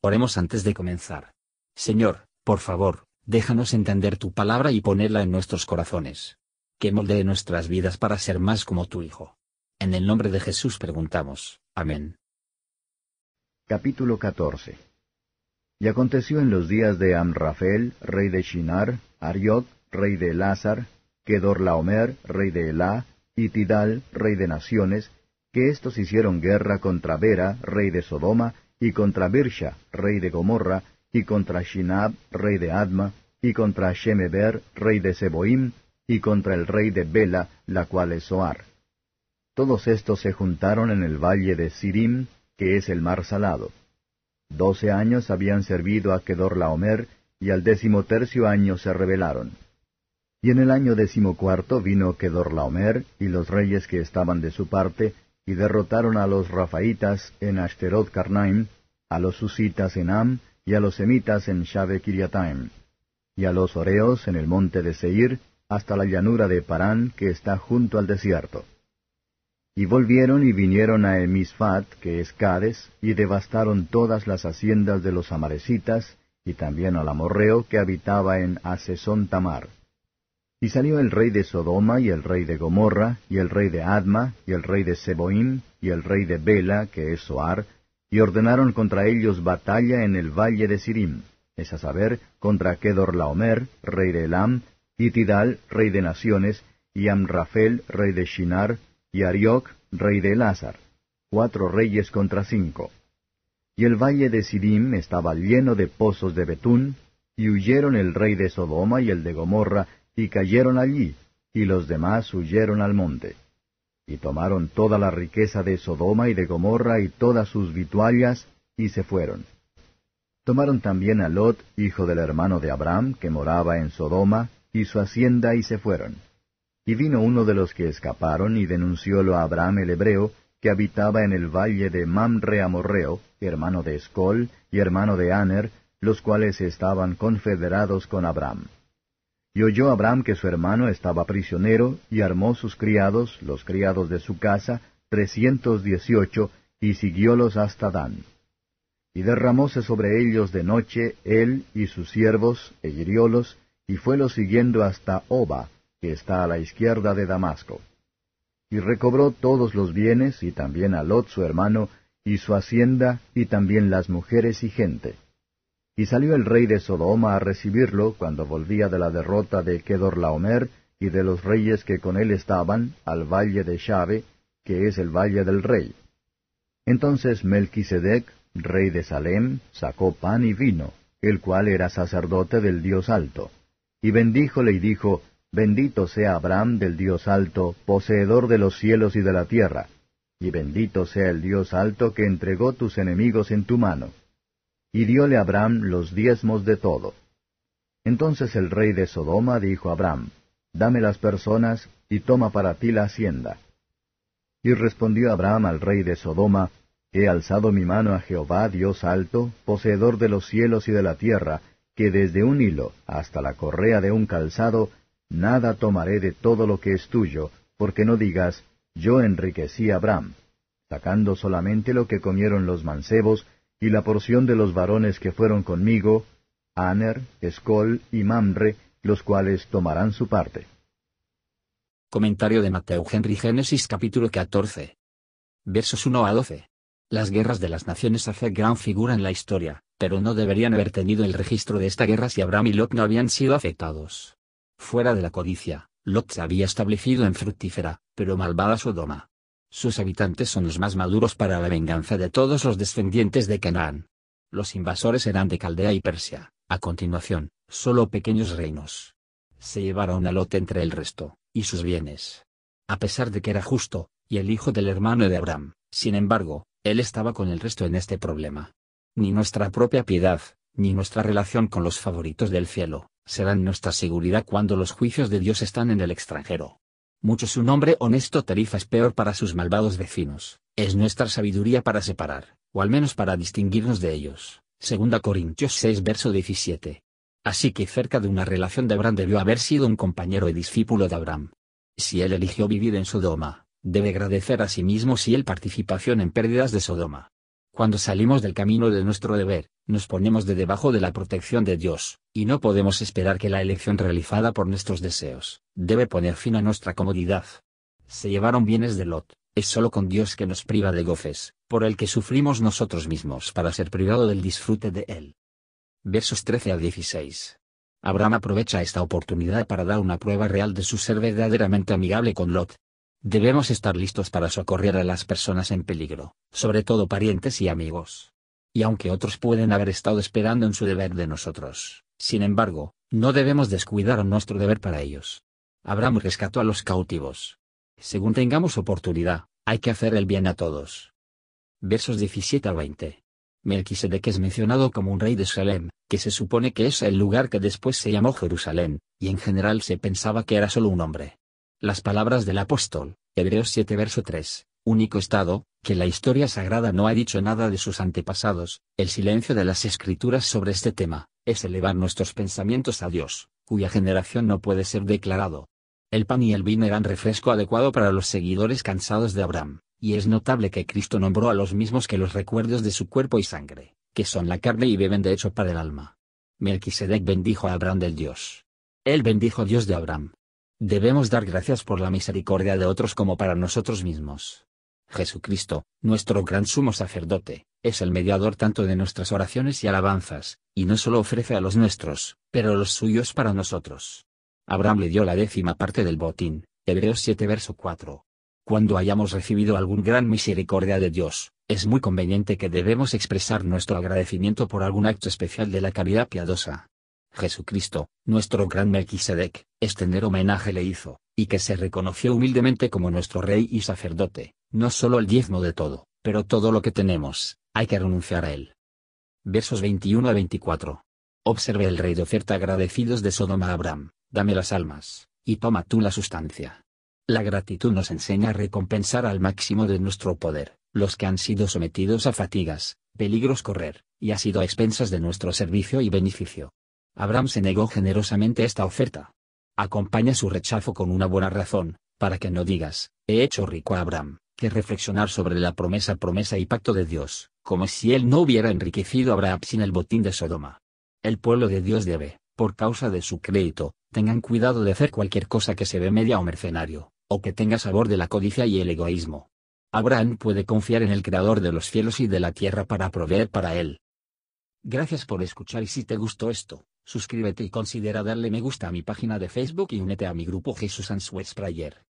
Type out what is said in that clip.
Oremos antes de comenzar. Señor, por favor, déjanos entender tu palabra y ponerla en nuestros corazones. Que moldee nuestras vidas para ser más como tu Hijo. En el nombre de Jesús preguntamos. Amén. Capítulo 14 Y aconteció en los días de Amrafel, rey de Shinar, Ariot, rey de Lázar, Kedorlaomer, rey de Elá, y Tidal, rey de naciones, que éstos hicieron guerra contra Bera, rey de Sodoma, y contra Birsha, rey de Gomorra, y contra Shinab, rey de Adma, y contra Shemeber, rey de Seboim, y contra el rey de Bela, la cual es Soar. Todos estos se juntaron en el valle de Sirim, que es el mar salado. Doce años habían servido a Kedorlaomer, y al décimo tercio año se rebelaron. Y en el año decimocuarto vino Kedorlaomer y los reyes que estaban de su parte, y derrotaron a los Rafaitas en Ashterot Karnaim, a los Susitas en Am, y a los Semitas en Shave Kiriataim, y a los Oreos en el monte de Seir, hasta la llanura de Parán, que está junto al desierto. Y volvieron y vinieron a Emisfat, que es Cades, y devastaron todas las haciendas de los amarecitas, y también al amorreo que habitaba en Asesón Tamar. Y salió el rey de Sodoma, y el rey de Gomorra, y el rey de Adma, y el rey de Seboim, y el rey de Bela, que es Soar, y ordenaron contra ellos batalla en el valle de Sirim, es a saber, contra Kedorlaomer, rey de Elam, y Tidal, rey de naciones, y Amrafel, rey de Shinar, y Arioc, rey de Elázar, cuatro reyes contra cinco. Y el valle de Sirim estaba lleno de pozos de betún, y huyeron el rey de Sodoma y el de Gomorra, y cayeron allí, y los demás huyeron al monte. Y tomaron toda la riqueza de Sodoma y de Gomorra y todas sus vituallas, y se fueron. Tomaron también a Lot, hijo del hermano de Abraham, que moraba en Sodoma, y su hacienda, y se fueron. Y vino uno de los que escaparon, y denunciólo a Abraham el hebreo, que habitaba en el valle de Mamre Amorreo, hermano de Escol, y hermano de Aner, los cuales estaban confederados con Abraham. Y oyó Abraham que su hermano estaba prisionero, y armó sus criados, los criados de su casa, trescientos dieciocho, y siguiólos hasta Dan. Y derramóse sobre ellos de noche él y sus siervos, e hiriólos, y fuelos siguiendo hasta Oba, que está a la izquierda de Damasco. Y recobró todos los bienes, y también a Lot su hermano, y su hacienda, y también las mujeres y gente. Y salió el rey de Sodoma a recibirlo cuando volvía de la derrota de Kedorlaomer y de los reyes que con él estaban, al valle de Shave, que es el valle del rey. Entonces Melquisedec, rey de Salem, sacó pan y vino, el cual era sacerdote del Dios alto. Y bendíjole y dijo, Bendito sea Abraham del Dios alto, poseedor de los cielos y de la tierra, y bendito sea el Dios alto que entregó tus enemigos en tu mano y diole Abraham los diezmos de todo. Entonces el rey de Sodoma dijo a Abraham, Dame las personas y toma para ti la hacienda. Y respondió Abraham al rey de Sodoma, He alzado mi mano a Jehová, Dios alto, poseedor de los cielos y de la tierra, que desde un hilo hasta la correa de un calzado, nada tomaré de todo lo que es tuyo, porque no digas, Yo enriquecí a Abraham, sacando solamente lo que comieron los mancebos, y la porción de los varones que fueron conmigo, Aner, Escol y Mamre, los cuales tomarán su parte. Comentario de Mateo Henry Génesis capítulo 14. Versos 1 a 12. Las guerras de las naciones hacen gran figura en la historia, pero no deberían haber tenido el registro de esta guerra si Abraham y Lot no habían sido afectados. Fuera de la codicia, Lot se había establecido en fructífera, pero malvada Sodoma. Sus habitantes son los más maduros para la venganza de todos los descendientes de Canaán. Los invasores eran de Caldea y Persia, a continuación, solo pequeños reinos. Se llevaron a Lot entre el resto, y sus bienes. A pesar de que era justo, y el hijo del hermano de Abraham, sin embargo, él estaba con el resto en este problema. Ni nuestra propia piedad, ni nuestra relación con los favoritos del cielo, serán nuestra seguridad cuando los juicios de Dios están en el extranjero. Mucho su nombre honesto tarifa es peor para sus malvados vecinos, es nuestra sabiduría para separar, o al menos para distinguirnos de ellos. Segunda Corintios 6 verso 17. Así que cerca de una relación de Abraham debió haber sido un compañero y discípulo de Abraham. Si él eligió vivir en Sodoma, debe agradecer a sí mismo si él participación en pérdidas de Sodoma. Cuando salimos del camino de nuestro deber, nos ponemos de debajo de la protección de Dios, y no podemos esperar que la elección realizada por nuestros deseos, debe poner fin a nuestra comodidad. Se llevaron bienes de Lot, es solo con Dios que nos priva de goces, por el que sufrimos nosotros mismos para ser privado del disfrute de él. Versos 13 a 16. Abraham aprovecha esta oportunidad para dar una prueba real de su ser verdaderamente amigable con Lot, Debemos estar listos para socorrer a las personas en peligro, sobre todo parientes y amigos. Y aunque otros pueden haber estado esperando en su deber de nosotros, sin embargo, no debemos descuidar nuestro deber para ellos. Abraham rescató a los cautivos. Según tengamos oportunidad, hay que hacer el bien a todos. Versos 17 al 20. Melquisedec es mencionado como un rey de Salem, que se supone que es el lugar que después se llamó Jerusalén, y en general se pensaba que era solo un hombre. Las palabras del apóstol, Hebreos 7 verso 3, único estado, que la historia sagrada no ha dicho nada de sus antepasados, el silencio de las escrituras sobre este tema, es elevar nuestros pensamientos a Dios, cuya generación no puede ser declarado. El pan y el vino eran refresco adecuado para los seguidores cansados de Abraham, y es notable que Cristo nombró a los mismos que los recuerdos de su cuerpo y sangre, que son la carne y beben de hecho para el alma. Melquisedec bendijo a Abraham del Dios. Él bendijo Dios de Abraham, Debemos dar gracias por la misericordia de otros como para nosotros mismos. Jesucristo, nuestro gran sumo sacerdote, es el mediador tanto de nuestras oraciones y alabanzas, y no solo ofrece a los nuestros, pero los suyos para nosotros. Abraham le dio la décima parte del botín, Hebreos 7 verso 4. Cuando hayamos recibido algún gran misericordia de Dios, es muy conveniente que debemos expresar nuestro agradecimiento por algún acto especial de la caridad piadosa. Jesucristo, nuestro gran Melquisedec, extender homenaje le hizo, y que se reconoció humildemente como nuestro rey y sacerdote, no solo el diezmo de todo, pero todo lo que tenemos, hay que renunciar a él. Versos 21 a 24. Observe el rey de oferta agradecidos de Sodoma a Abraham, dame las almas, y toma tú la sustancia. La gratitud nos enseña a recompensar al máximo de nuestro poder, los que han sido sometidos a fatigas, peligros correr, y ha sido a expensas de nuestro servicio y beneficio. Abraham se negó generosamente esta oferta. Acompaña su rechazo con una buena razón, para que no digas, he hecho rico a Abraham, que reflexionar sobre la promesa promesa y pacto de Dios, como si él no hubiera enriquecido a Abraham sin el botín de Sodoma. El pueblo de Dios debe, por causa de su crédito, tengan cuidado de hacer cualquier cosa que se ve media o mercenario, o que tenga sabor de la codicia y el egoísmo. Abraham puede confiar en el Creador de los cielos y de la tierra para proveer para él. Gracias por escuchar y si te gustó esto, suscríbete y considera darle me gusta a mi página de Facebook y únete a mi grupo Jesús Answers Prayer.